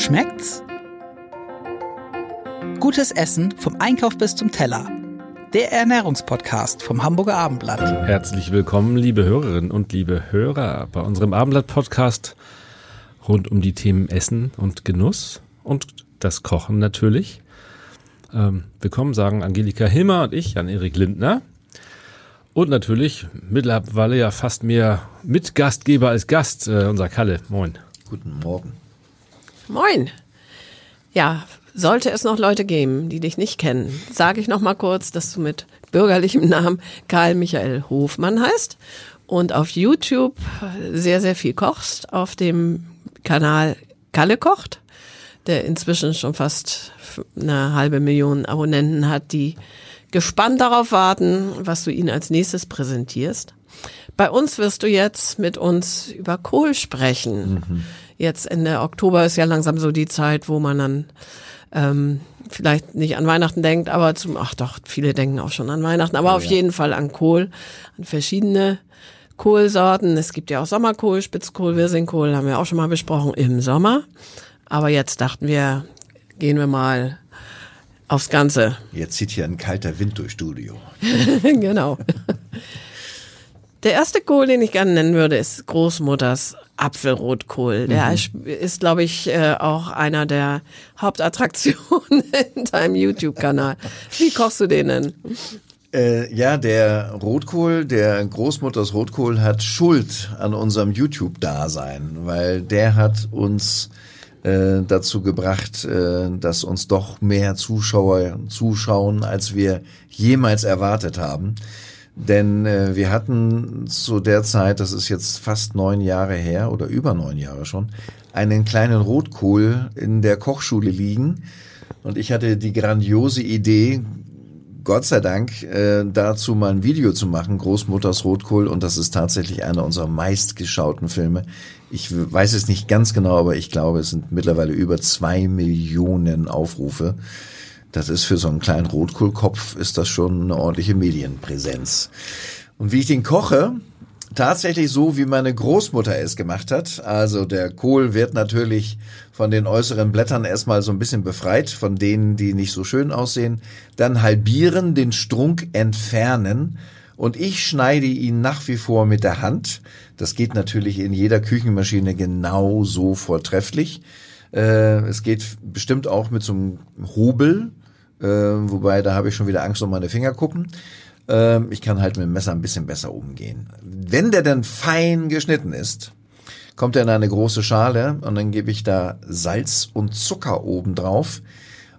Schmeckt's? Gutes Essen vom Einkauf bis zum Teller. Der Ernährungspodcast vom Hamburger Abendblatt. Herzlich willkommen, liebe Hörerinnen und liebe Hörer, bei unserem Abendblatt-Podcast rund um die Themen Essen und Genuss und das Kochen natürlich. Ähm, willkommen sagen Angelika Hilmer und ich, Jan-Erik Lindner. Und natürlich mittlerweile ja fast mehr Mitgastgeber als Gast, äh, unser Kalle. Moin. Guten Morgen. Moin. Ja, sollte es noch Leute geben, die dich nicht kennen, sage ich noch mal kurz, dass du mit bürgerlichem Namen Karl Michael Hofmann heißt und auf YouTube sehr, sehr viel kochst, auf dem Kanal Kalle kocht, der inzwischen schon fast eine halbe Million Abonnenten hat, die gespannt darauf warten, was du ihnen als nächstes präsentierst. Bei uns wirst du jetzt mit uns über Kohl sprechen. Mhm. Jetzt Ende Oktober ist ja langsam so die Zeit, wo man dann ähm, vielleicht nicht an Weihnachten denkt, aber zum, ach doch, viele denken auch schon an Weihnachten, aber oh, auf ja. jeden Fall an Kohl, an verschiedene Kohlsorten. Es gibt ja auch Sommerkohl, Spitzkohl, Wirsingkohl, haben wir auch schon mal besprochen im Sommer. Aber jetzt dachten wir, gehen wir mal aufs Ganze. Jetzt zieht hier ein kalter Wind durchs Studio. genau. Der erste Kohl, den ich gerne nennen würde, ist Großmutters Apfelrotkohl. Der mhm. ist, glaube ich, äh, auch einer der Hauptattraktionen in deinem YouTube-Kanal. Wie kochst du den denn? Äh, ja, der Rotkohl, der Großmutters Rotkohl hat Schuld an unserem YouTube-Dasein, weil der hat uns äh, dazu gebracht, äh, dass uns doch mehr Zuschauer zuschauen, als wir jemals erwartet haben. Denn äh, wir hatten zu der Zeit, das ist jetzt fast neun Jahre her oder über neun Jahre schon, einen kleinen Rotkohl in der Kochschule liegen. Und ich hatte die grandiose Idee, Gott sei Dank, äh, dazu mal ein Video zu machen, Großmutters Rotkohl. Und das ist tatsächlich einer unserer meistgeschauten Filme. Ich weiß es nicht ganz genau, aber ich glaube, es sind mittlerweile über zwei Millionen Aufrufe. Das ist für so einen kleinen Rotkohlkopf ist das schon eine ordentliche Medienpräsenz. Und wie ich den koche, tatsächlich so, wie meine Großmutter es gemacht hat. Also der Kohl wird natürlich von den äußeren Blättern erstmal so ein bisschen befreit, von denen, die nicht so schön aussehen. Dann halbieren, den Strunk entfernen. Und ich schneide ihn nach wie vor mit der Hand. Das geht natürlich in jeder Küchenmaschine genauso vortrefflich. Äh, es geht bestimmt auch mit so einem Hobel, äh, wobei da habe ich schon wieder Angst um meine Finger gucken. Äh, ich kann halt mit dem Messer ein bisschen besser umgehen. Wenn der dann fein geschnitten ist, kommt er in eine große Schale und dann gebe ich da Salz und Zucker oben drauf.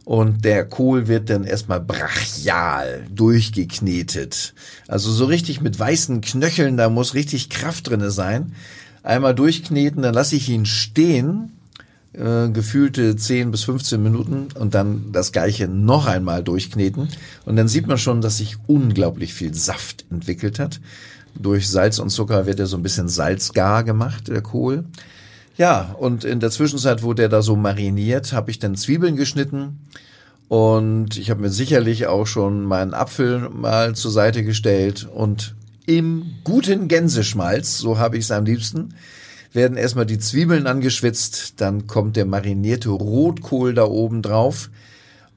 Und der Kohl wird dann erstmal brachial durchgeknetet. Also so richtig mit weißen Knöcheln, da muss richtig Kraft drinne sein. Einmal durchkneten, dann lasse ich ihn stehen äh, gefühlte 10 bis 15 Minuten und dann das gleiche noch einmal durchkneten. Und dann sieht man schon, dass sich unglaublich viel Saft entwickelt hat. Durch Salz und Zucker wird er so ein bisschen salzgar gemacht, der Kohl. Ja, und in der Zwischenzeit, wo der da so mariniert, habe ich dann Zwiebeln geschnitten. Und ich habe mir sicherlich auch schon meinen Apfel mal zur Seite gestellt. Und im guten Gänseschmalz, so habe ich es am liebsten, werden erstmal die Zwiebeln angeschwitzt, dann kommt der marinierte Rotkohl da oben drauf.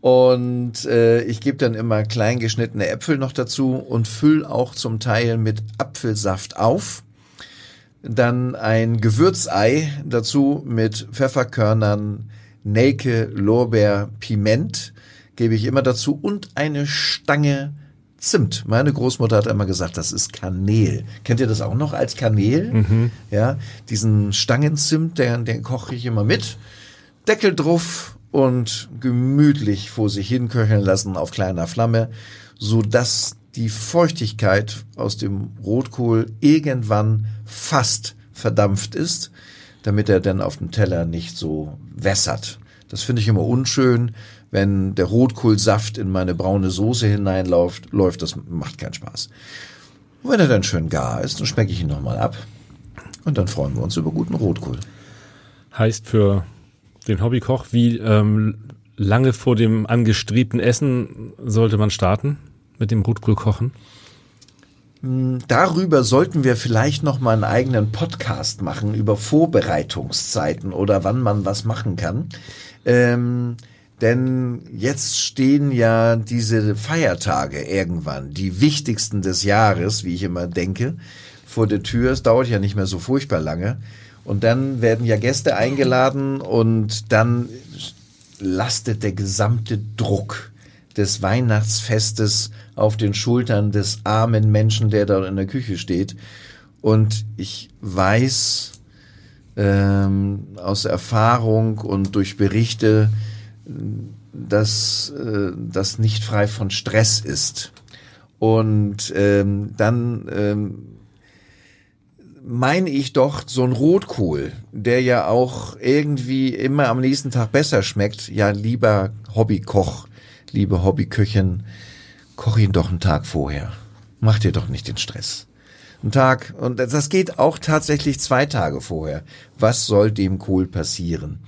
Und äh, ich gebe dann immer klein geschnittene Äpfel noch dazu und füll auch zum Teil mit Apfelsaft auf. Dann ein Gewürzei dazu mit Pfefferkörnern, Nelke, Lorbeer, Piment gebe ich immer dazu und eine Stange Zimt. Meine Großmutter hat immer gesagt, das ist Kanel. Kennt ihr das auch noch als Kanel? Mhm. Ja, diesen Stangenzimt, den, den koche ich immer mit. Deckel drauf und gemütlich vor sich hin köcheln lassen auf kleiner Flamme, so dass die Feuchtigkeit aus dem Rotkohl irgendwann fast verdampft ist, damit er dann auf dem Teller nicht so wässert. Das finde ich immer unschön wenn der Rotkohlsaft in meine braune Soße hineinläuft, läuft, das macht keinen Spaß. Und wenn er dann schön gar ist, dann schmecke ich ihn nochmal ab. Und dann freuen wir uns über guten Rotkohl. Heißt für den Hobbykoch, wie ähm, lange vor dem angestrebten Essen sollte man starten mit dem Rotkohlkochen? Hm, Darüber sollten wir vielleicht noch mal einen eigenen Podcast machen über Vorbereitungszeiten oder wann man was machen kann. Ähm, denn jetzt stehen ja diese Feiertage irgendwann, die wichtigsten des Jahres, wie ich immer denke, vor der Tür. Es dauert ja nicht mehr so furchtbar lange. Und dann werden ja Gäste eingeladen und dann lastet der gesamte Druck des Weihnachtsfestes auf den Schultern des armen Menschen, der da in der Küche steht. Und ich weiß ähm, aus Erfahrung und durch Berichte, dass äh, das nicht frei von Stress ist. Und ähm, dann ähm, meine ich doch, so ein Rotkohl, der ja auch irgendwie immer am nächsten Tag besser schmeckt, ja lieber Hobbykoch, liebe Hobbyköchin, koch ihn doch einen Tag vorher. Mach dir doch nicht den Stress. Ein Tag, und das geht auch tatsächlich zwei Tage vorher. Was soll dem Kohl passieren?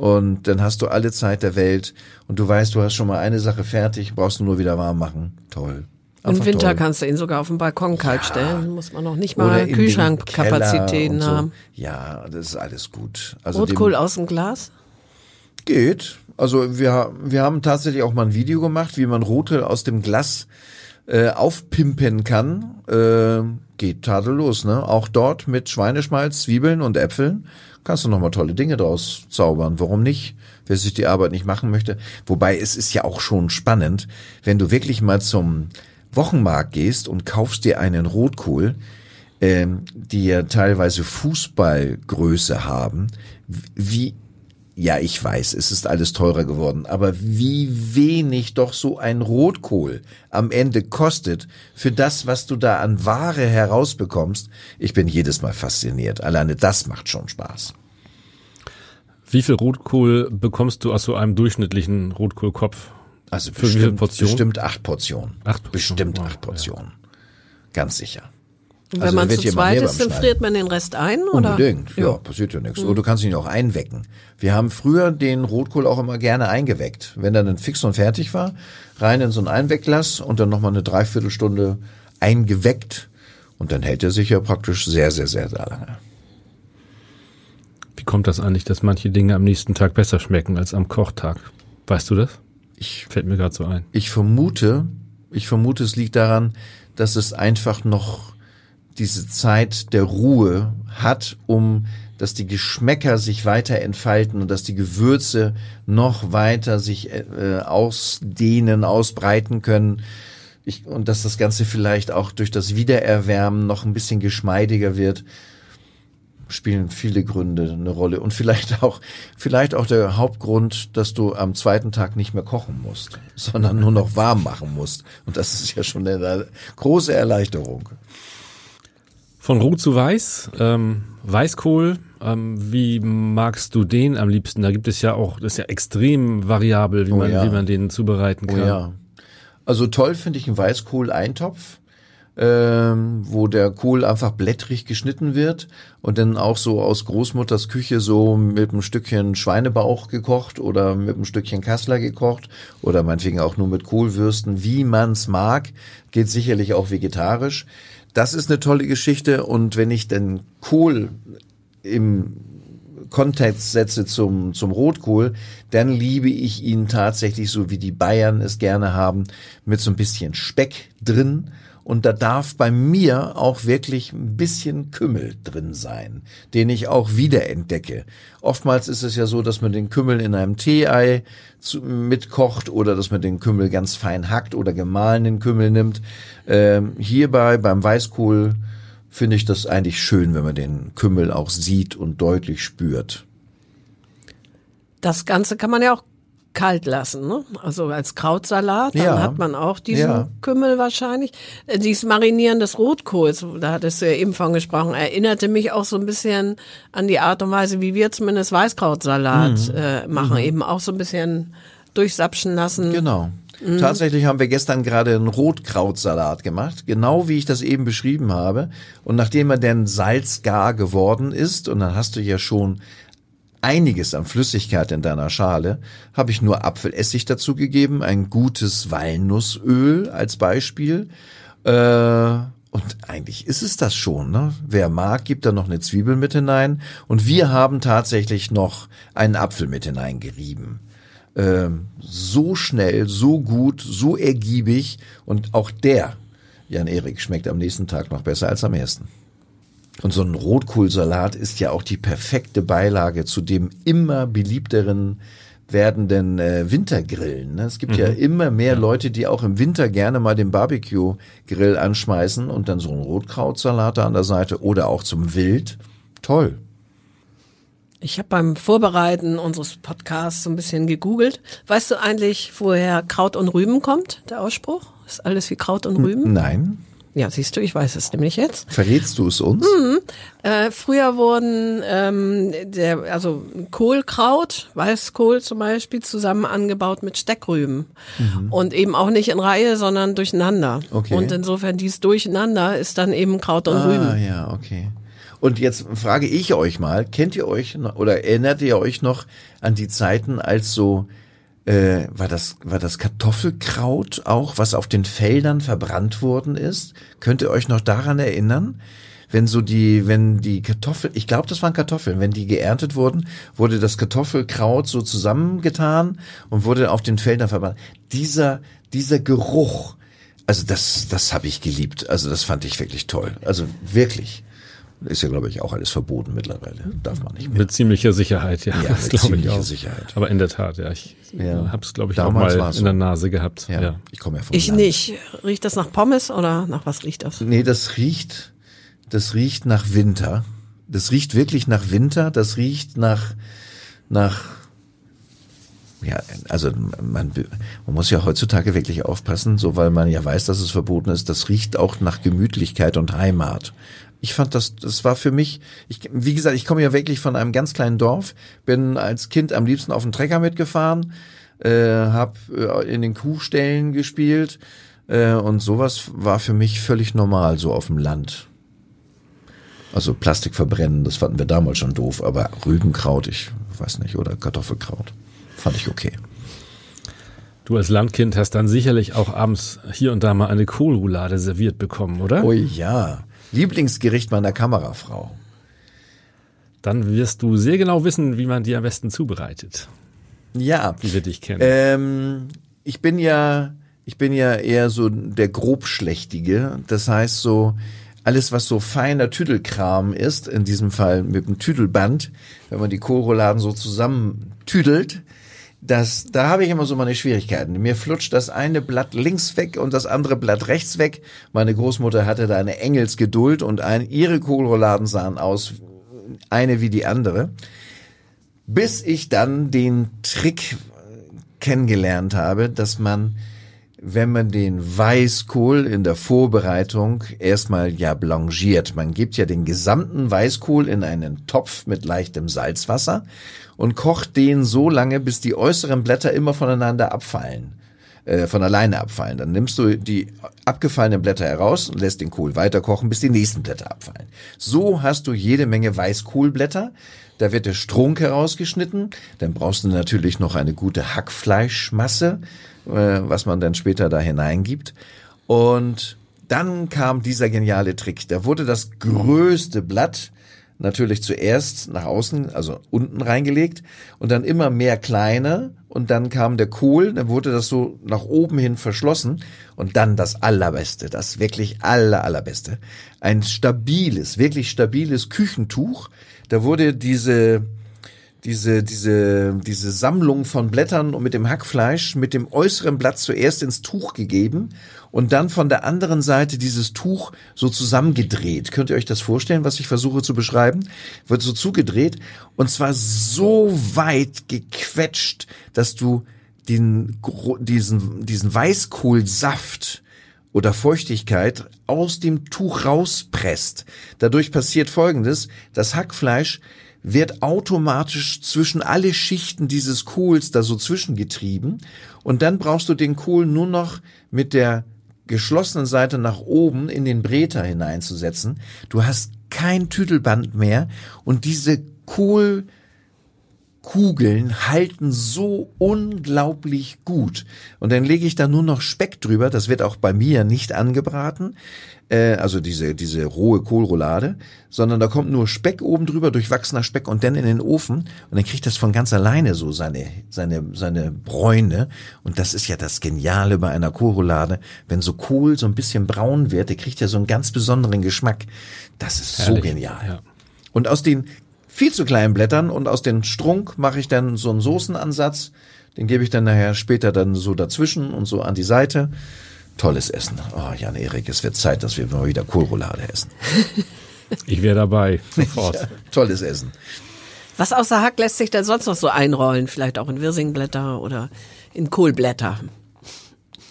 Und dann hast du alle Zeit der Welt und du weißt, du hast schon mal eine Sache fertig, brauchst du nur wieder warm machen. Toll. Im Winter toll. kannst du ihn sogar auf dem Balkon kalt stellen. Muss man noch nicht mal den Kühlschrankkapazitäten und haben. So. Ja, das ist alles gut. Also Rotkohl aus dem Glas? geht. Also wir, wir haben tatsächlich auch mal ein Video gemacht, wie man Rotkohl aus dem Glas äh, aufpimpen kann. Äh, geht tadellos, ne? Auch dort mit Schweineschmalz, Zwiebeln und Äpfeln kannst du noch mal tolle Dinge draus zaubern. Warum nicht? Wer sich die Arbeit nicht machen möchte. Wobei es ist ja auch schon spannend, wenn du wirklich mal zum Wochenmarkt gehst und kaufst dir einen Rotkohl, ähm, die ja teilweise Fußballgröße haben, wie ja, ich weiß, es ist alles teurer geworden, aber wie wenig doch so ein Rotkohl am Ende kostet für das, was du da an Ware herausbekommst. Ich bin jedes Mal fasziniert. Alleine das macht schon Spaß. Wie viel Rotkohl bekommst du aus so einem durchschnittlichen Rotkohlkopf? Also Für wie viele bestimmt, Portionen? bestimmt acht Portionen. Acht Portionen, Bestimmt wow, acht Portionen. Ganz sicher. Und Also wenn man da wird zu zweit ist, dann friert man den Rest ein, oder? Unbedingt, ja, passiert ja nichts. Oder du kannst ihn auch einwecken. Wir haben früher den Rotkohl auch immer gerne eingeweckt. Wenn er dann fix und fertig war, rein in so ein Einwegglas und dann nochmal eine Dreiviertelstunde eingeweckt. Und dann hält er sich ja praktisch sehr, sehr, sehr, sehr lange. Wie kommt das eigentlich, dass manche Dinge am nächsten Tag besser schmecken als am Kochtag? Weißt du das? Ich, Fällt mir gerade so ein. ich vermute, ich vermute, es liegt daran, dass es einfach noch diese Zeit der Ruhe hat, um dass die Geschmäcker sich weiter entfalten und dass die Gewürze noch weiter sich äh, ausdehnen, ausbreiten können. Ich, und dass das Ganze vielleicht auch durch das Wiedererwärmen noch ein bisschen geschmeidiger wird, spielen viele Gründe eine Rolle. Und vielleicht auch, vielleicht auch der Hauptgrund, dass du am zweiten Tag nicht mehr kochen musst, sondern nur noch warm machen musst. Und das ist ja schon eine große Erleichterung. Von Rot zu Weiß, ähm, Weißkohl, ähm, wie magst du den am liebsten? Da gibt es ja auch, das ist ja extrem variabel, wie, Oh man, ja. wie man den zubereiten Oh kann. ja. Also toll finde ich einen Weißkohl-Eintopf, ähm, wo der Kohl einfach blättrig geschnitten wird und dann auch so aus Großmutters Küche so mit einem Stückchen Schweinebauch gekocht oder mit einem Stückchen Kassler gekocht oder meinetwegen auch nur mit Kohlwürsten, wie man's mag. Geht sicherlich auch vegetarisch. Das ist eine tolle Geschichte und wenn ich den Kohl im Kontext setze zum, zum Rotkohl, dann liebe ich ihn tatsächlich so, wie die Bayern es gerne haben, mit so ein bisschen Speck drin. Und da darf bei mir auch wirklich ein bisschen Kümmel drin sein, den ich auch wiederentdecke. Oftmals ist es ja so, dass man den Kümmel in einem Tee-Ei mitkocht oder dass man den Kümmel ganz fein hackt oder gemahlenen Kümmel nimmt. Ähm, hierbei beim Weißkohl finde ich das eigentlich schön, wenn man den Kümmel auch sieht und deutlich spürt. Das Ganze kann man ja auch kalt lassen, ne? Also als Krautsalat, dann Ja. hat man auch diesen Ja. Kümmel wahrscheinlich. Äh, Dieses Marinieren des Rotkohls, da hattest du ja eben von gesprochen, erinnerte mich auch so ein bisschen an die Art und Weise, wie wir zumindest Weißkrautsalat Mhm. äh, machen. Eben auch so ein bisschen durchsapschen lassen. Genau. Tatsächlich haben wir gestern gerade einen Rotkrautsalat gemacht, genau wie ich das eben beschrieben habe. Und nachdem er dann salzgar geworden ist, und dann hast du ja schon einiges an Flüssigkeit in deiner Schale, habe ich nur Apfelessig dazugegeben, ein gutes Walnussöl als Beispiel. Äh, Und eigentlich ist es das schon. Ne? Wer mag, gibt da noch eine Zwiebel mit hinein. Und wir haben tatsächlich noch einen Apfel mit hineingerieben. Ähm, so schnell, so gut, so ergiebig. Und auch der, Jan Erik, schmeckt am nächsten Tag noch besser als am ersten. Und so ein Rotkohlsalat ist ja auch die perfekte Beilage zu dem immer beliebteren werdenden äh, Wintergrillen. Ne? Es gibt mhm. ja immer mehr Leute, die auch im Winter gerne mal den Barbecue-Grill anschmeißen und dann so einen Rotkrautsalat da an der Seite oder auch zum Wild. Toll. Ich habe beim Vorbereiten unseres Podcasts so ein bisschen gegoogelt. Weißt du eigentlich, woher Kraut und Rüben kommt, der Ausspruch? Ist alles wie Kraut und Rüben? Nein. Ja, siehst du, ich weiß es nämlich jetzt. Verrätst du es uns? Mhm. Äh, früher wurden ähm, der, also Kohlkraut, Weißkohl zum Beispiel, zusammen angebaut mit Steckrüben. Mhm. Und eben auch nicht in Reihe, sondern durcheinander. Okay. Und insofern dies Durcheinander ist dann eben Kraut und ah, Rüben. ja, okay. Und jetzt frage ich euch mal, kennt ihr euch oder erinnert ihr euch noch an die Zeiten, als so äh, war das war das Kartoffelkraut auch, was auf den Feldern verbrannt worden ist? Könnt ihr euch noch daran erinnern? Wenn so die, wenn die Kartoffeln, ich glaube, das waren Kartoffeln, wenn die geerntet wurden, wurde das Kartoffelkraut so zusammengetan und wurde auf den Feldern verbrannt. Dieser, dieser Geruch, also das, das habe ich geliebt. Also das fand ich wirklich toll. Also wirklich. Ist ja, glaube ich, auch alles verboten mittlerweile. Darf man nicht mehr. Mit ziemlicher Sicherheit, ja. Ja, das mit glaube ich ziemlicher auch. Sicherheit. Aber in der Tat, ja. Ich Ja. habe es, glaube ich, auch Damals mal war's in der. Nase gehabt. Ja, Ja. ich komme ja vom Ich Land. nicht. Riecht das nach Pommes oder nach was riecht das? Nee, das riecht, das riecht nach Winter. Das riecht wirklich nach Winter. Das riecht nach, nach, ja, also man, man muss ja heutzutage wirklich aufpassen, so weil man ja weiß, dass es verboten ist. Das riecht auch nach Gemütlichkeit und Heimat. Ich fand das, das war für mich, ich, wie gesagt, ich komme ja wirklich von einem ganz kleinen Dorf, bin als Kind am liebsten auf dem Trecker mitgefahren, äh, habe äh, in den Kuhställen gespielt äh, und sowas war für mich völlig normal, so auf dem Land. Also Plastik verbrennen, das fanden wir damals schon doof, aber Rübenkraut, ich weiß nicht, oder Kartoffelkraut, fand ich okay. Du als Landkind hast dann sicherlich auch abends hier und da mal eine Kohlroulade serviert bekommen, oder? Oh ja, Lieblingsgericht meiner Kamerafrau. Dann wirst du sehr genau wissen, wie man die am besten zubereitet, Ja, wie wir dich kennen. ähm, ich bin ja, ich bin ja eher so der grobschlächtige. Das heißt so, alles was so feiner Tüdelkram ist, in diesem Fall mit dem Tüdelband, wenn man die Kohlrouladen so zusammen tüdelt, das, da habe ich immer so meine Schwierigkeiten. Mir flutscht das eine Blatt links weg und das andere Blatt rechts weg. Meine Großmutter hatte da eine Engelsgeduld und ein, ihre Kohlrouladen sahen aus, eine wie die andere. Bis ich dann den Trick kennengelernt habe, dass man, wenn man den Weißkohl in der Vorbereitung erstmal ja blanchiert. Man gibt ja den gesamten Weißkohl in einen Topf mit leichtem Salzwasser und kocht den so lange, bis die äußeren Blätter immer voneinander abfallen äh, von alleine abfallen. Dann nimmst du die abgefallenen Blätter heraus und lässt den Kohl weiter kochen, bis die nächsten Blätter abfallen. So hast du jede Menge Weißkohlblätter. Da wird der Strunk herausgeschnitten. Dann brauchst du natürlich noch eine gute Hackfleischmasse, was man dann später da hineingibt. Und dann kam dieser geniale Trick. Da wurde das größte Blatt natürlich zuerst nach außen, also unten reingelegt und dann immer mehr kleine und dann kam der Kohl, dann wurde das so nach oben hin verschlossen und dann das allerbeste, das wirklich aller allerbeste, ein stabiles, wirklich stabiles Küchentuch. Da wurde diese diese, diese, diese Sammlung von Blättern und mit dem Hackfleisch mit dem äußeren Blatt zuerst ins Tuch gegeben und dann von der anderen Seite dieses Tuch so zusammengedreht. Könnt ihr euch das vorstellen, was ich versuche zu beschreiben? Wird so zugedreht und zwar so weit gequetscht, dass du den, diesen, diesen Weißkohlsaft oder Feuchtigkeit aus dem Tuch rauspresst. Dadurch passiert Folgendes, das Hackfleisch wird automatisch zwischen alle Schichten dieses Kohls da so zwischengetrieben und dann brauchst du den Kohl nur noch mit der geschlossenen Seite nach oben in den Breter hineinzusetzen. Du hast kein Tüdelband mehr und diese Kohl Kugeln halten so unglaublich gut. Und dann lege ich da nur noch Speck drüber. Das wird auch bei mir nicht angebraten. Äh, also diese, diese rohe Kohlroulade. Sondern da kommt nur Speck oben drüber, durchwachsener Speck und dann in den Ofen. Und dann kriegt das von ganz alleine so seine, seine, seine Bräune. Und das ist ja das Geniale bei einer Kohlroulade. Wenn so Kohl so ein bisschen braun wird, der kriegt ja so einen ganz besonderen Geschmack. Das ist Herrlich. so genial. Ja. Und aus den viel zu kleinen Blättern und aus den Strunk mache ich dann so einen Soßenansatz. Den gebe ich dann nachher später dann so dazwischen und so an die Seite. Tolles Essen. Oh, Jan Erik, es wird Zeit, dass wir mal wieder Kohlroulade essen. Ich wäre dabei, sofort. Ja, tolles Essen. Was außer Hack lässt sich denn sonst noch so einrollen? Vielleicht auch in Wirsingblätter oder in Kohlblätter.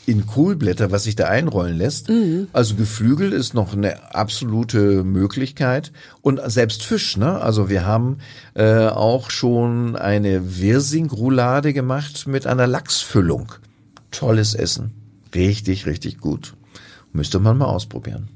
In Kohlblätter, was sich da einrollen lässt. Also Geflügel ist noch eine absolute Möglichkeit und selbst Fisch. Ne? Also wir haben äh, auch schon eine Wirsing-Roulade gemacht mit einer Lachsfüllung. Tolles Essen, richtig, richtig gut. Müsste man mal ausprobieren.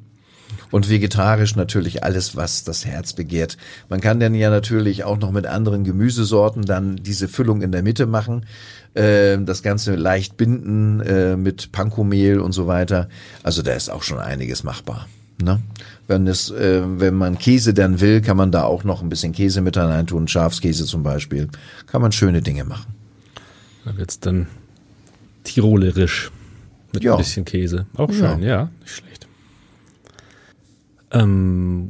Und vegetarisch natürlich alles, was das Herz begehrt. Man kann dann ja natürlich auch noch mit anderen Gemüsesorten dann diese Füllung in der Mitte machen, äh, das Ganze leicht binden äh, mit Pankomehl und so weiter. Also da ist auch schon einiges machbar. Ne? Wenn es, äh, wenn man Käse dann will, kann man da auch noch ein bisschen Käse mit hineintun, Schafskäse zum Beispiel. Kann man schöne Dinge machen. Da wird's dann tirolerisch mit Ja. ein bisschen Käse. Auch schön, ja, nicht schlecht. Ähm,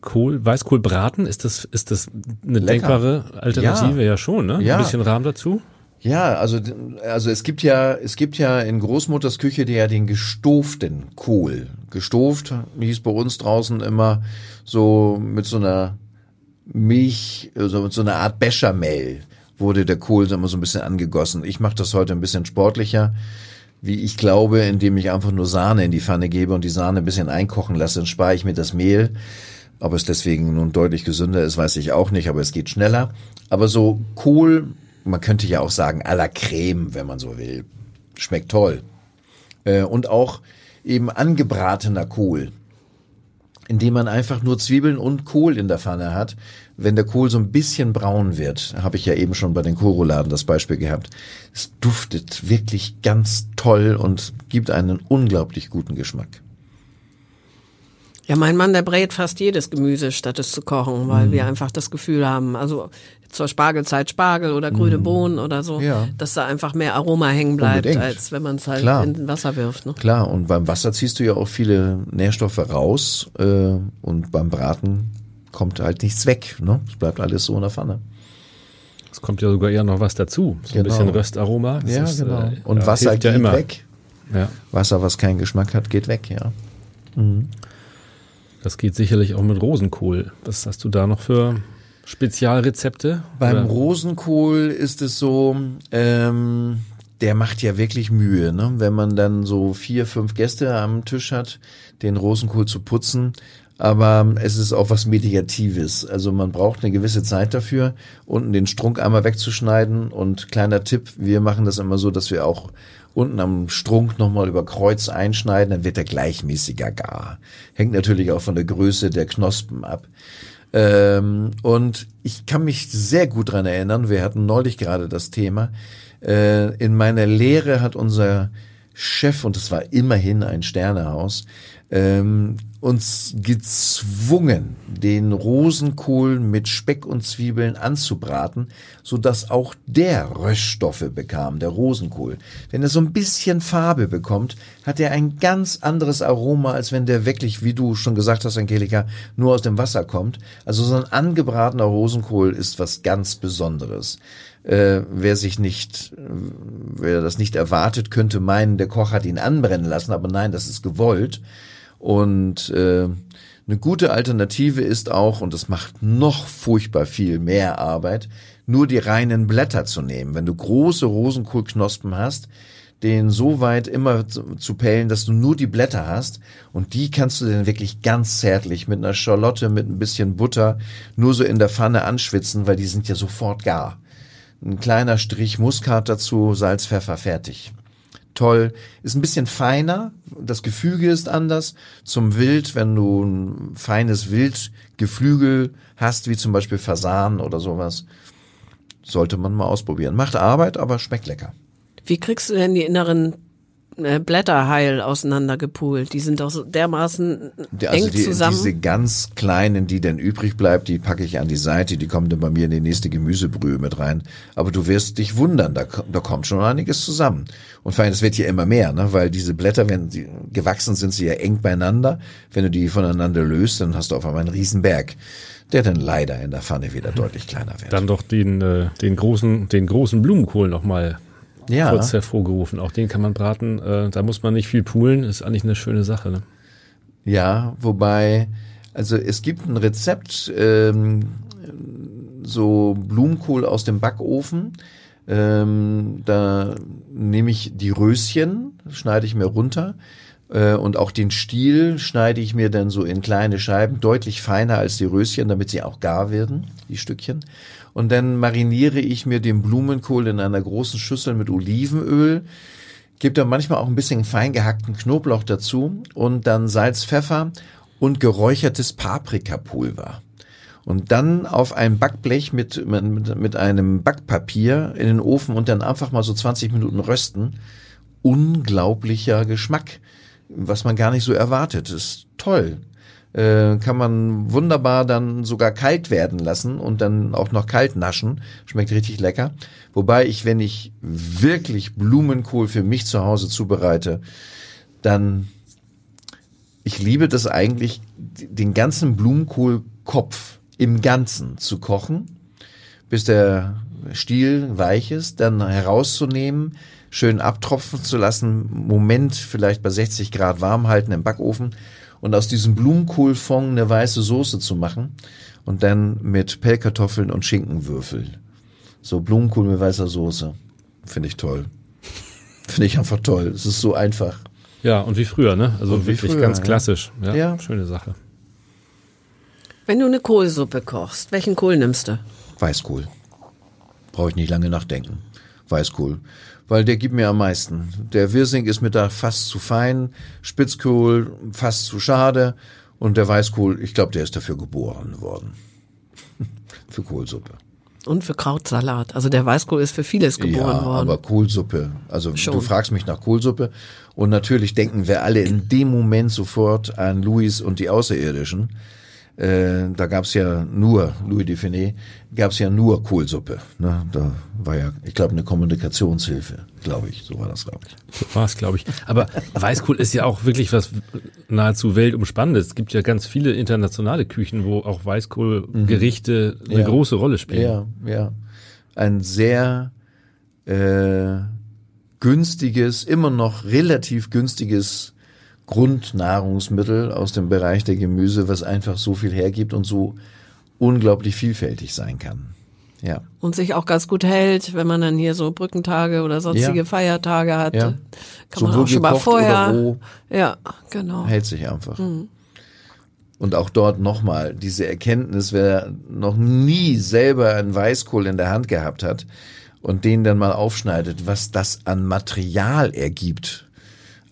Kohl, Weißkohl braten, ist das, ist das eine Lecker. denkbare Alternative? Ja, schon, ne? Ja. Ein bisschen Rahm dazu? Ja, also also es gibt ja es gibt ja in Großmutters Küche ja den gestoften Kohl. Gestoft hieß bei uns draußen immer so mit so einer Milch, also mit so einer Art Bechamel wurde der Kohl immer so ein bisschen angegossen. Ich mache das heute ein bisschen sportlicher, wie ich glaube, indem ich einfach nur Sahne in die Pfanne gebe und die Sahne ein bisschen einkochen lasse, dann spare ich mir das Mehl. Ob es deswegen nun deutlich gesünder ist, weiß ich auch nicht, aber es geht schneller. Aber so Kohl, man könnte ja auch sagen à la Creme, wenn man so will. Schmeckt toll. Äh, und auch eben angebratener Kohl, indem man einfach nur Zwiebeln und Kohl in der Pfanne hat. Wenn der Kohl so ein bisschen braun wird, habe ich ja eben schon bei den Kohlrouladen das Beispiel gehabt. Es duftet wirklich ganz toll und gibt einen unglaublich guten Geschmack. Ja, mein Mann, der brät fast jedes Gemüse, statt es zu kochen, weil wir einfach das Gefühl haben, also zur Spargelzeit Spargel oder grüne Bohnen oder so, Ja. dass da einfach mehr Aroma hängen bleibt, Unbedingt. als wenn man es halt Klar. in Wasser wirft. Ne? Klar, und beim Wasser ziehst du ja auch viele Nährstoffe raus äh, und beim Braten kommt halt nichts weg. Ne? Es bleibt alles so in der Pfanne. Es kommt ja sogar eher noch was dazu. So ein Genau. bisschen Röstaroma. Das ja, ist, genau. äh, und ja, Wasser geht ja immer. weg. Ja, Wasser, was keinen Geschmack hat, geht weg, ja. Das geht sicherlich auch mit Rosenkohl. Was hast du da noch für Spezialrezepte? Beim Oder- Rosenkohl ist es so, ähm, der macht ja wirklich Mühe, ne? Wenn man dann so vier, fünf Gäste am Tisch hat, den Rosenkohl zu putzen. Aber es ist auch was Meditatives. Also man braucht eine gewisse Zeit dafür, unten den Strunk einmal wegzuschneiden. Und kleiner Tipp, wir machen das immer so, dass wir auch unten am Strunk nochmal über Kreuz einschneiden, dann wird er gleichmäßiger gar. Hängt natürlich auch von der Größe der Knospen ab. Ähm, und ich kann mich sehr gut dran erinnern, wir hatten neulich gerade das Thema, äh, in meiner Lehre hat unser Chef, und es war immerhin ein Sternehaus, ähm, uns gezwungen, den Rosenkohl mit Speck und Zwiebeln anzubraten, so dass auch der Röststoffe bekam, der Rosenkohl. Wenn er so ein bisschen Farbe bekommt, hat er ein ganz anderes Aroma, als wenn der wirklich, wie du schon gesagt hast, Angelika, nur aus dem Wasser kommt. Also so ein angebratener Rosenkohl ist was ganz Besonderes. Äh, wer sich nicht, wer das nicht erwartet, könnte meinen, der Koch hat ihn anbrennen lassen, aber nein, das ist gewollt. Und äh, eine gute Alternative ist auch, und das macht noch furchtbar viel mehr Arbeit, nur die reinen Blätter zu nehmen. Wenn du große Rosenkohlknospen hast, den so weit immer zu, pellen, dass du nur die Blätter hast und die kannst du dann wirklich ganz zärtlich mit einer Schalotte, mit ein bisschen Butter nur so in der Pfanne anschwitzen, weil die sind ja sofort gar. Ein kleiner Strich Muskat dazu, Salz, Pfeffer, fertig toll. Ist ein bisschen feiner, das Gefüge ist anders. Zum Wild, wenn du ein feines Wildgeflügel hast, wie zum Beispiel Fasan oder sowas, sollte man mal ausprobieren. Macht Arbeit, aber schmeckt lecker. Wie kriegst du denn die inneren Blätter heil auseinandergepult? Die sind doch so dermaßen Die- Also eng die, zusammen. diese ganz kleinen, die dann übrig bleibt, die packe ich an die Seite, die kommen dann bei mir in die nächste Gemüsebrühe mit rein. Aber du wirst dich wundern, da, da kommt schon einiges zusammen. Und vor allem, es wird ja immer mehr, ne? weil diese Blätter, wenn sie gewachsen sind, sie ja eng beieinander. Wenn du die voneinander löst, dann hast du auf einmal einen Riesenberg, der dann leider in der Pfanne wieder deutlich kleiner wird. Dann doch den, äh, den großen, den großen Blumenkohl nochmal ja. kurz hervorgerufen. Auch den kann man braten. Äh, da muss man nicht viel poolen. Ist eigentlich eine schöne Sache. Ne? Ja, wobei, also es gibt ein Rezept, ähm, so Blumenkohl aus dem Backofen. Ähm, da nehme ich die Röschen, schneide ich mir runter. Äh, und auch den Stiel schneide ich mir dann so in kleine Scheiben, deutlich feiner als die Röschen, damit sie auch gar werden, die Stückchen. Und dann mariniere ich mir den Blumenkohl in einer großen Schüssel mit Olivenöl, Gebe da manchmal auch ein bisschen fein gehackten Knoblauch dazu und dann Salz, Pfeffer und geräuchertes Paprikapulver. Und dann auf ein Backblech mit, mit, mit einem Backpapier in den Ofen und dann einfach mal so 20 Minuten rösten. Unglaublicher Geschmack, was man gar nicht so erwartet. Ist toll. Äh, kann man wunderbar dann sogar kalt werden lassen und dann auch noch kalt naschen. Schmeckt richtig lecker. Wobei ich, wenn ich wirklich Blumenkohl für mich zu Hause zubereite, dann ich liebe das eigentlich, den ganzen Blumenkohlkopf im Ganzen zu kochen, bis der Stiel weich ist, dann herauszunehmen, schön abtropfen zu lassen, Moment vielleicht bei 60 Grad warm halten im Backofen und aus diesem Blumenkohlfond eine weiße Soße zu machen und dann mit Pellkartoffeln und Schinkenwürfel. So Blumenkohl mit weißer Soße. Finde ich toll. Finde ich einfach toll. Es ist so einfach. Ja, und wie früher, ne? Also Und wie wirklich früher, ganz ja. klassisch. Ja, Ja. schöne Sache. Wenn du eine Kohlsuppe kochst, welchen Kohl nimmst du? Weißkohl. Brauche ich nicht lange nachdenken. Weißkohl. Weil der gibt mir am meisten. Der Wirsing ist mir da fast zu fein, Spitzkohl fast zu schade und der Weißkohl, ich glaube, der ist dafür geboren worden. für Kohlsuppe. Und für Krautsalat. Also der Weißkohl ist für vieles geboren ja, worden. aber Kohlsuppe. Also Schon. du fragst mich nach Kohlsuppe und natürlich denken wir alle in dem Moment sofort an Louis und die Außerirdischen. Äh, da gab's ja nur, Louis Define, gab's ja nur Kohlsuppe. Ne? Da war ja, ich glaube, eine Kommunikationshilfe, glaube ich. So war das, glaube ich. So war es, glaube ich. Aber Weißkohl ist ja auch wirklich was nahezu weltumspannendes. Es gibt ja ganz viele internationale Küchen, wo auch Weißkohlgerichte eine Mhm. Ja. große Rolle spielen. Ja, ja. Ein sehr äh, günstiges, immer noch relativ günstiges Grundnahrungsmittel aus dem Bereich der Gemüse, was einfach so viel hergibt und so unglaublich vielfältig sein kann. Ja. Und sich auch ganz gut hält, wenn man dann hier so Brückentage oder sonstige Ja. Feiertage hat. Ja. Kann man Sowohl auch schon mal vorher. Ja, genau. hält sich einfach. Und auch dort nochmal diese Erkenntnis, wer noch nie selber einen Weißkohl in der Hand gehabt hat und den dann mal aufschneidet, was das an Material ergibt.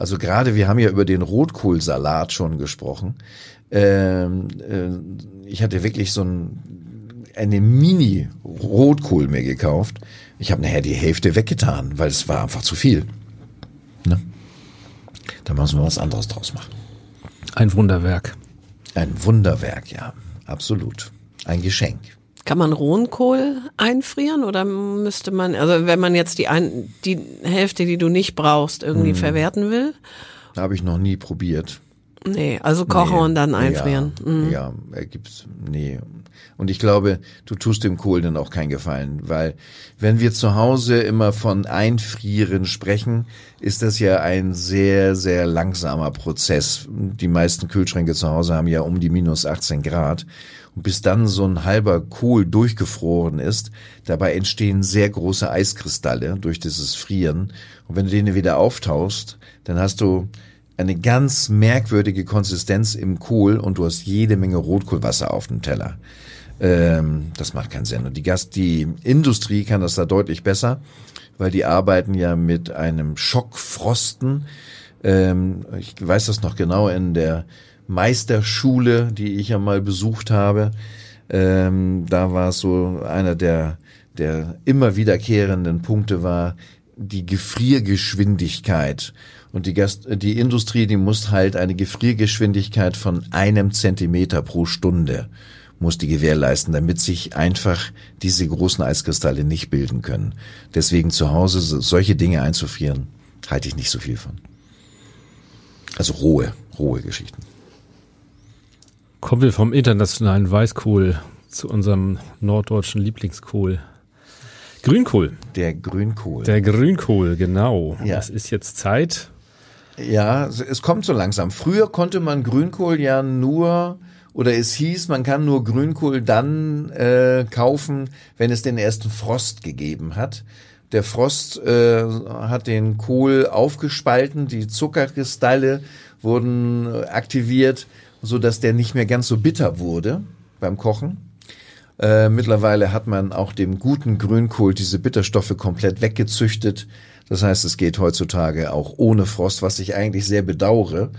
Also gerade, wir haben ja über den Rotkohlsalat schon gesprochen. Ähm, äh, ich hatte wirklich so ein, eine Mini-Rotkohl mir gekauft. Ich habe nachher die Hälfte weggetan, weil es war einfach zu viel. Ne? Da müssen wir was anderes draus machen. Ein Wunderwerk. Ein Wunderwerk, ja, absolut. Ein Geschenk. Kann man Rohenkohl einfrieren oder müsste man, also wenn man jetzt die, ein, die Hälfte, die du nicht brauchst, irgendwie Hm. verwerten will? Habe ich noch nie probiert. Nee, also kochen Nee. und dann einfrieren. Ja, Mhm. ja er gibt's, nee. Und ich glaube, du tust dem Kohl dann auch keinen Gefallen, weil wenn wir zu Hause immer von Einfrieren sprechen, ist das ja ein sehr, sehr langsamer Prozess. Die meisten Kühlschränke zu Hause haben ja um die minus 18 Grad. Und bis dann so ein halber Kohl durchgefroren ist, dabei entstehen sehr große Eiskristalle durch dieses Frieren. Und wenn du den wieder auftauchst, dann hast du eine ganz merkwürdige Konsistenz im Kohl und du hast jede Menge Rotkohlwasser auf dem Teller. Ähm, das macht keinen Sinn. Und die Gast, die Industrie kann das da deutlich besser, weil die arbeiten ja mit einem Schockfrosten. Ähm, ich weiß das noch genau in der Meisterschule, die ich ja mal besucht habe. Ähm, da war es so einer der, der immer wiederkehrenden Punkte war die Gefriergeschwindigkeit. Und die, Gast die Industrie, die muss halt eine Gefriergeschwindigkeit von einem Zentimeter pro Stunde muss die gewährleisten, damit sich einfach diese großen Eiskristalle nicht bilden können. Deswegen zu Hause solche Dinge einzufrieren, halte ich nicht so viel von. Also rohe, rohe Geschichten. Kommen wir vom internationalen Weißkohl zu unserem norddeutschen Lieblingskohl. Grünkohl. Der Grünkohl. Der Grünkohl, genau. Ja. Es ist jetzt Zeit. Ja, es kommt so langsam. Früher konnte man Grünkohl ja nur oder es hieß, man kann nur Grünkohl dann äh, kaufen, wenn es den ersten Frost gegeben hat. Der Frost äh, hat den Kohl aufgespalten, die Zuckerkristalle wurden äh, aktiviert, so dass der nicht mehr ganz so bitter wurde beim Kochen. Äh, mittlerweile hat man auch dem guten Grünkohl diese Bitterstoffe komplett weggezüchtet. Das heißt, es geht heutzutage auch ohne Frost, was ich eigentlich sehr bedauere.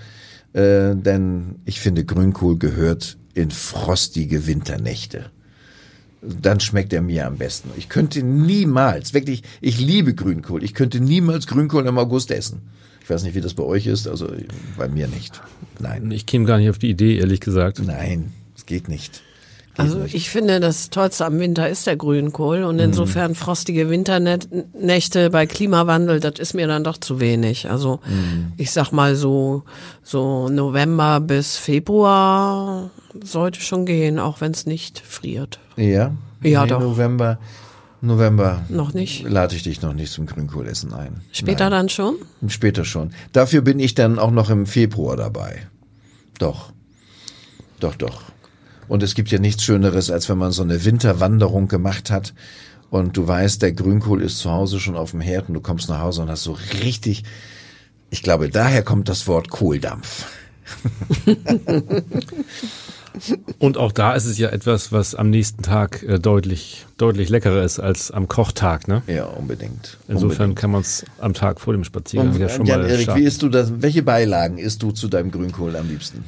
Äh, denn ich finde, Grünkohl gehört in frostige Winternächte. Dann schmeckt er mir am besten. Ich könnte niemals, wirklich, ich liebe Grünkohl. Ich könnte niemals Grünkohl im August essen. Ich weiß nicht, wie das bei euch ist, also bei mir nicht. Nein. Ich käme gar nicht auf die Idee, ehrlich gesagt. Nein, es geht nicht. Also ich finde, das Tollste am Winter ist der Grünkohl und insofern frostige Winternächte bei Klimawandel, das ist mir dann doch zu wenig. Also ich sag mal so, so November bis Februar sollte schon gehen, auch wenn es nicht friert. Ja? Ja, nee, doch. November, November Noch nicht? lade ich dich noch nicht zum Grünkohlessen ein. Später dann schon? Nein, später schon. Dafür bin ich dann auch noch im Februar dabei. Doch. Doch, doch. Und es gibt ja nichts Schöneres, als wenn man so eine Winterwanderung gemacht hat und du weißt, der Grünkohl ist zu Hause schon auf dem Herd und du kommst nach Hause und hast so richtig, ich glaube, daher kommt das Wort Kohldampf. Und auch da ist es ja etwas, was am nächsten Tag äh, deutlich, deutlich leckerer ist als am Kochtag. Ne? Ja, unbedingt. Insofern unbedingt. kann man es am Tag vor dem Spaziergang Und, ja schon Jan mal Erik, starten. wie isst du das? Welche Beilagen isst du zu deinem Grünkohl am liebsten?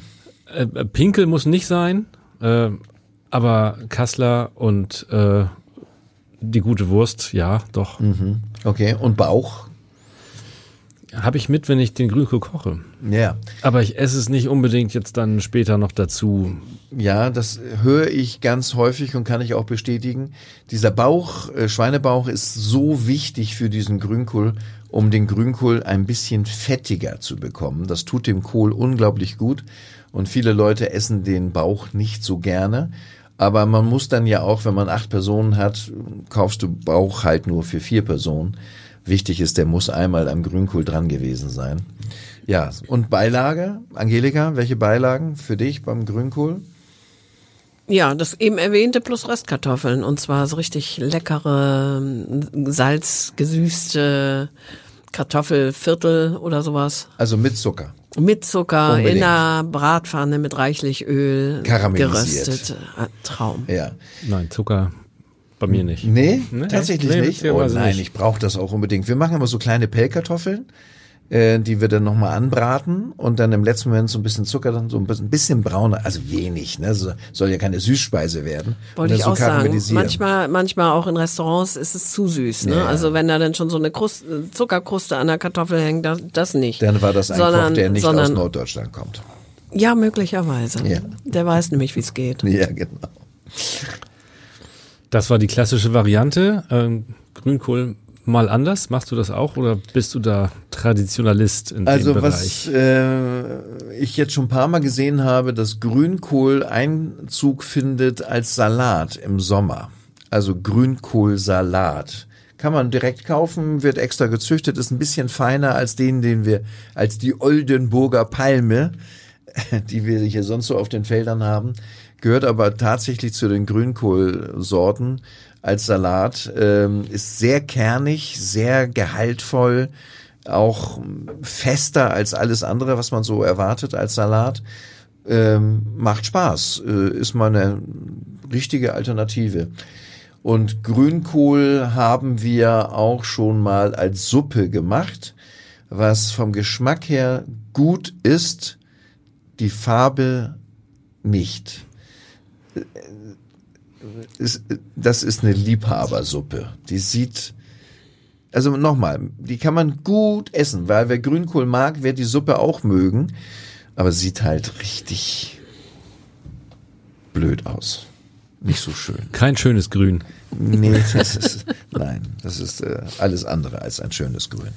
Äh, äh, Pinkel muss nicht sein, äh, aber Kassler und äh, die gute Wurst, ja, doch. Okay, und Bauch? Habe ich mit, wenn ich den Grünkohl koche. Ja. Aber ich esse es nicht unbedingt jetzt dann später noch dazu. Ja, das höre ich ganz häufig und kann ich auch bestätigen. Dieser Bauch, äh, Schweinebauch ist so wichtig für diesen Grünkohl, um den Grünkohl ein bisschen fettiger zu bekommen. Das tut dem Kohl unglaublich gut und viele Leute essen den Bauch nicht so gerne. Aber man muss dann ja auch, wenn man acht Personen hat, kaufst du Bauch halt nur für vier Personen. Wichtig ist, der muss einmal am Grünkohl dran gewesen sein. Ja, und Beilage, Angelika, welche Beilagen für dich beim Grünkohl? Ja, das eben erwähnte plus Restkartoffeln und zwar so richtig leckere, salzgesüßte Kartoffelviertel oder sowas. Also mit Zucker. Mit Zucker Unbedingt. in einer Bratpfanne mit reichlich Öl Karamellisiert. geröstet. Ah, Traum. Ja. Nein, Zucker bei mir nicht. Nee, Nee, tatsächlich nee, nicht. Oh nein, nicht. ich brauche das auch unbedingt. Wir machen immer so kleine Pellkartoffeln, äh, die wir dann nochmal anbraten und dann im letzten Moment so ein bisschen Zucker, dann so ein bisschen, ein bisschen brauner, also wenig, ne? So, soll ja keine Süßspeise werden. Wollte ich so auch sagen. Manchmal, manchmal auch in Restaurants ist es zu süß. Ne? Ja, ja. Also wenn da dann schon so eine Kruste, Zuckerkruste an der Kartoffel hängt, das, das nicht. Dann war das ein sondern, Koch, der nicht sondern, aus Norddeutschland kommt. Ja, möglicherweise. Ja. Der weiß nämlich, wie es geht. Ja, genau. Das war die klassische Variante. Ähm, Grünkohl mal anders. Machst du das auch oder bist du da Traditionalist in Also dem was Bereich? äh, ich jetzt schon ein paar Mal gesehen habe, dass Grünkohl Einzug findet als Salat im Sommer. Also Grünkohlsalat. Kann man direkt kaufen, wird extra gezüchtet, ist ein bisschen feiner als den, den wir, als die Oldenburger Palme, die wir hier sonst so auf den Feldern haben, gehört aber tatsächlich zu den Grünkohlsorten als Salat, ähm, ist sehr kernig, sehr gehaltvoll, auch fester als alles andere, was man so erwartet als Salat. Ähm, macht Spaß, äh, ist mal eine richtige Alternative. Und Grünkohl haben wir auch schon mal als Suppe gemacht, was vom Geschmack her gut ist, die Farbe nicht. Ist, das ist eine Liebhabersuppe. Die sieht, also nochmal, die kann man gut essen, weil wer Grünkohl mag, wird die Suppe auch mögen, aber sieht halt richtig blöd aus. Nicht so schön. Kein schönes Grün. Nee, das ist, nein, das ist äh, alles andere als ein schönes Grün.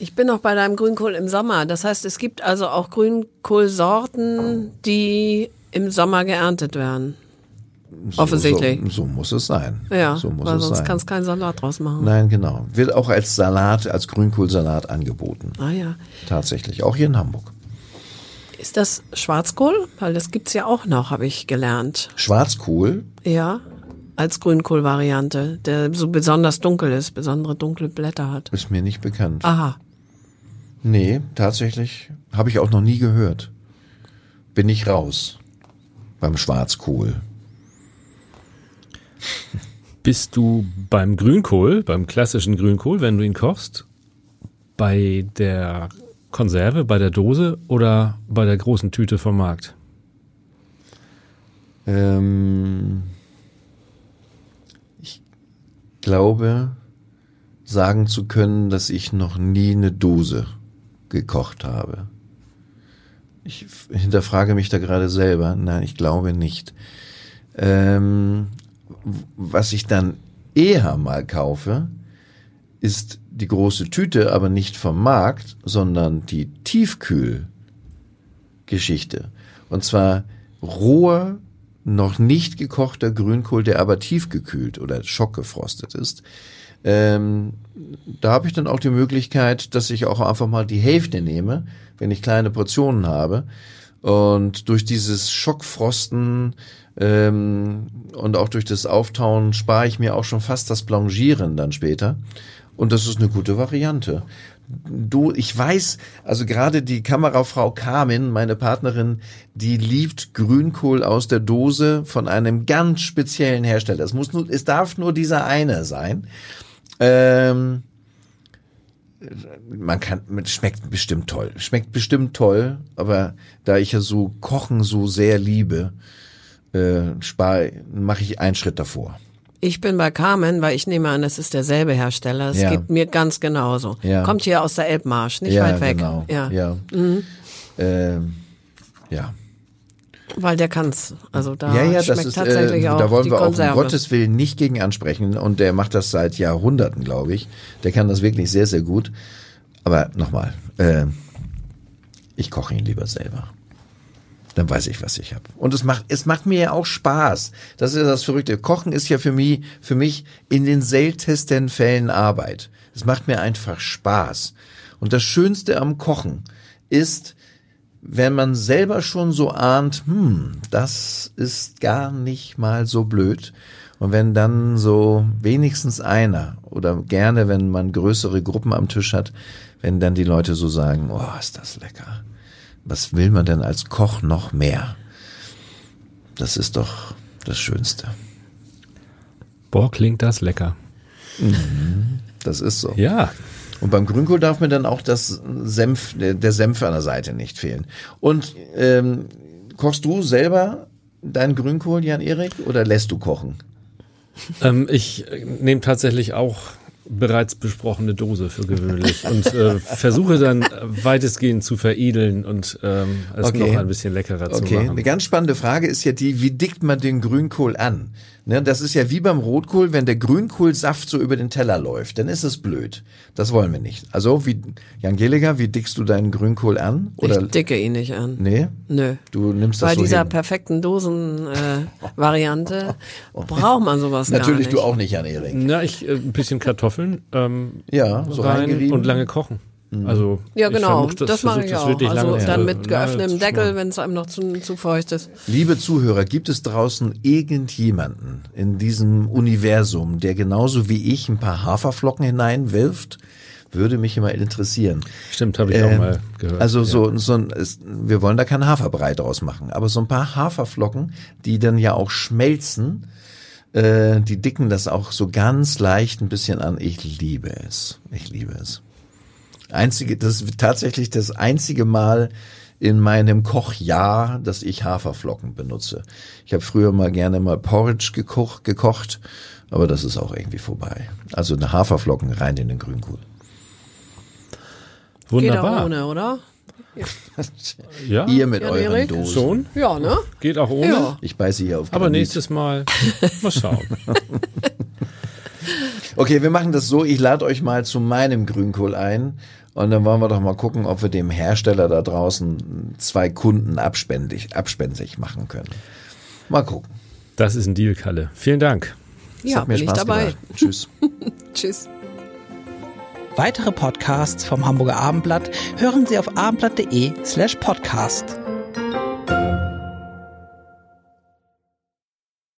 Ich bin noch bei deinem Grünkohl im Sommer. Das heißt, es gibt also auch Grünkohlsorten, die im Sommer geerntet werden. So, Offensichtlich. So, so muss es sein. Ja, so muss weil es sonst sein. kannst du keinen Salat draus machen. Nein, genau. Wird auch als Salat, als Grünkohlsalat angeboten. Ah ja. Tatsächlich. Auch hier in Hamburg. Ist das Schwarzkohl? Weil das gibt's ja auch noch, habe ich gelernt. Schwarzkohl, Ja, als Grünkohl-Variante, der so besonders dunkel ist, besondere dunkle Blätter hat. ist mir nicht bekannt. Aha. Nee, tatsächlich habe ich auch noch nie gehört. Bin ich raus beim Schwarzkohl. Bist du beim Grünkohl, beim klassischen Grünkohl, wenn du ihn kochst, bei der Konserve, bei der Dose oder bei der großen Tüte vom Markt? Ähm, ich glaube, sagen zu können, dass ich noch nie eine Dose gekocht habe. Ich hinterfrage mich da gerade selber. Nein, ich glaube nicht. Ähm, was ich dann eher mal kaufe, ist die große Tüte, aber nicht vom Markt, sondern die Tiefkühlgeschichte. Und zwar roher, noch nicht gekochter Grünkohl, der aber tiefgekühlt oder schockgefrostet ist. Ähm, da habe ich dann auch die Möglichkeit, dass ich auch einfach mal die Hälfte nehme, wenn ich kleine Portionen habe. Und durch dieses Schockfrosten ähm, und auch durch das Auftauen spare ich mir auch schon fast das Blanchieren dann später. Und das ist eine gute Variante. Du, ich weiß, also gerade die Kamerafrau Carmen, meine Partnerin, die liebt Grünkohl aus der Dose von einem ganz speziellen Hersteller. Es muss nur, es darf nur dieser eine sein. Ähm, man kann, schmeckt bestimmt toll. Schmeckt bestimmt toll, aber da ich ja so Kochen so sehr liebe, äh, mache ich einen Schritt davor. Ich bin bei Carmen, weil ich nehme an, es ist derselbe Hersteller. Es Ja. geht mir ganz genauso. Ja. Kommt hier aus der Elbmarsch, nicht ja, weit weg. genau. Ja. Ja. Ähm, ja. Weil der kann's. Also da ja, ja, schmeckt ist, tatsächlich äh, auch da wollen die wir auch um Konserve. Gottes Willen nicht gegen ansprechen und der macht das seit Jahrhunderten, glaube ich. Der kann das wirklich sehr, sehr gut. Aber nochmal, äh, ich koche ihn lieber selber. Dann weiß ich, was ich habe. Und es macht, es macht mir ja auch Spaß. Das ist das Verrückte. Kochen ist ja für mich, für mich in den seltensten Fällen Arbeit. Es macht mir einfach Spaß. Und das Schönste am Kochen ist, wenn man selber schon so ahnt, hm, das ist gar nicht mal so blöd. Und wenn dann so wenigstens einer oder gerne, wenn man größere Gruppen am Tisch hat, wenn dann die Leute so sagen, oh, ist das lecker. Was will man denn als Koch noch mehr? Das ist doch das Schönste. Boah, klingt das lecker. Das ist so. Ja, Und beim Grünkohl darf mir dann auch das Senf, der Senf an der Seite nicht fehlen. Und ähm, kochst du selber deinen Grünkohl, Jan-Erik, oder lässt du kochen? ähm, ich nehme tatsächlich auch bereits besprochene Dose für gewöhnlich und äh, versuche dann weitestgehend zu veredeln und ähm, es Okay. noch ein bisschen leckerer zu Okay, machen. eine ganz spannende Frage ist ja die, wie dickt man den Grünkohl an? Ne, das ist ja wie beim Rotkohl, wenn der Grünkohlsaft so über den Teller läuft, dann ist es blöd. Das wollen wir nicht. Also, wie, Jan Gilliger, wie dickst du deinen Grünkohl an? Oder, ich dicke ihn nicht an. nee? Nö. Du nimmst das Bei so dieser hin. perfekten Dosen-Variante äh, braucht man sowas gar Natürlich nicht. du auch nicht, Jan-Erik. Na, ich äh, ein bisschen Kartoffeln ähm, Ja, so rein reingerieben. und lange kochen. Also Ja, genau. versuch das mache versuch ich das auch. Also dann mit geöffnetem Deckel, wenn es einem noch zu, zu feucht ist. Liebe Zuhörer, gibt es draußen irgendjemanden in diesem Universum, der genauso wie ich ein paar Haferflocken hineinwirft? Würde mich immer interessieren. Stimmt, habe ich auch Ähm, mal gehört. Also ja. so, so ein, es, wir wollen da keinen Haferbrei draus machen, aber so ein paar Haferflocken, die dann ja auch schmelzen, äh, die dicken das auch so ganz leicht ein bisschen an. Ich liebe es. Ich liebe es. Einzige, das ist tatsächlich das einzige Mal in meinem Kochjahr, dass ich Haferflocken benutze. Ich habe früher mal gerne mal Porridge gekocht, gekocht, aber das ist auch irgendwie vorbei. Also eine Haferflocken rein in den Grünkohl. Geht auch Wunderbar. ohne, oder? Ja, Ihr mit Ja, euren Erik? Dosen. schon. Ja, ne? Geht auch ohne. Ja. Ich beiße hier auf Aber Granit. nächstes Mal mal schauen. Okay, wir machen das so. Ich lade euch mal zu meinem Grünkohl ein. Und dann wollen wir doch mal gucken, ob wir dem Hersteller da draußen zwei Kunden abspendig, abspensig machen können. Mal gucken. Das ist ein Deal, Kalle. Vielen Dank. Das Ja, hat mir bin ich Spaß dabei. gemacht. Tschüss. Tschüss. Weitere Podcasts vom Hamburger Abendblatt hören Sie auf abendblatt.de slash podcast.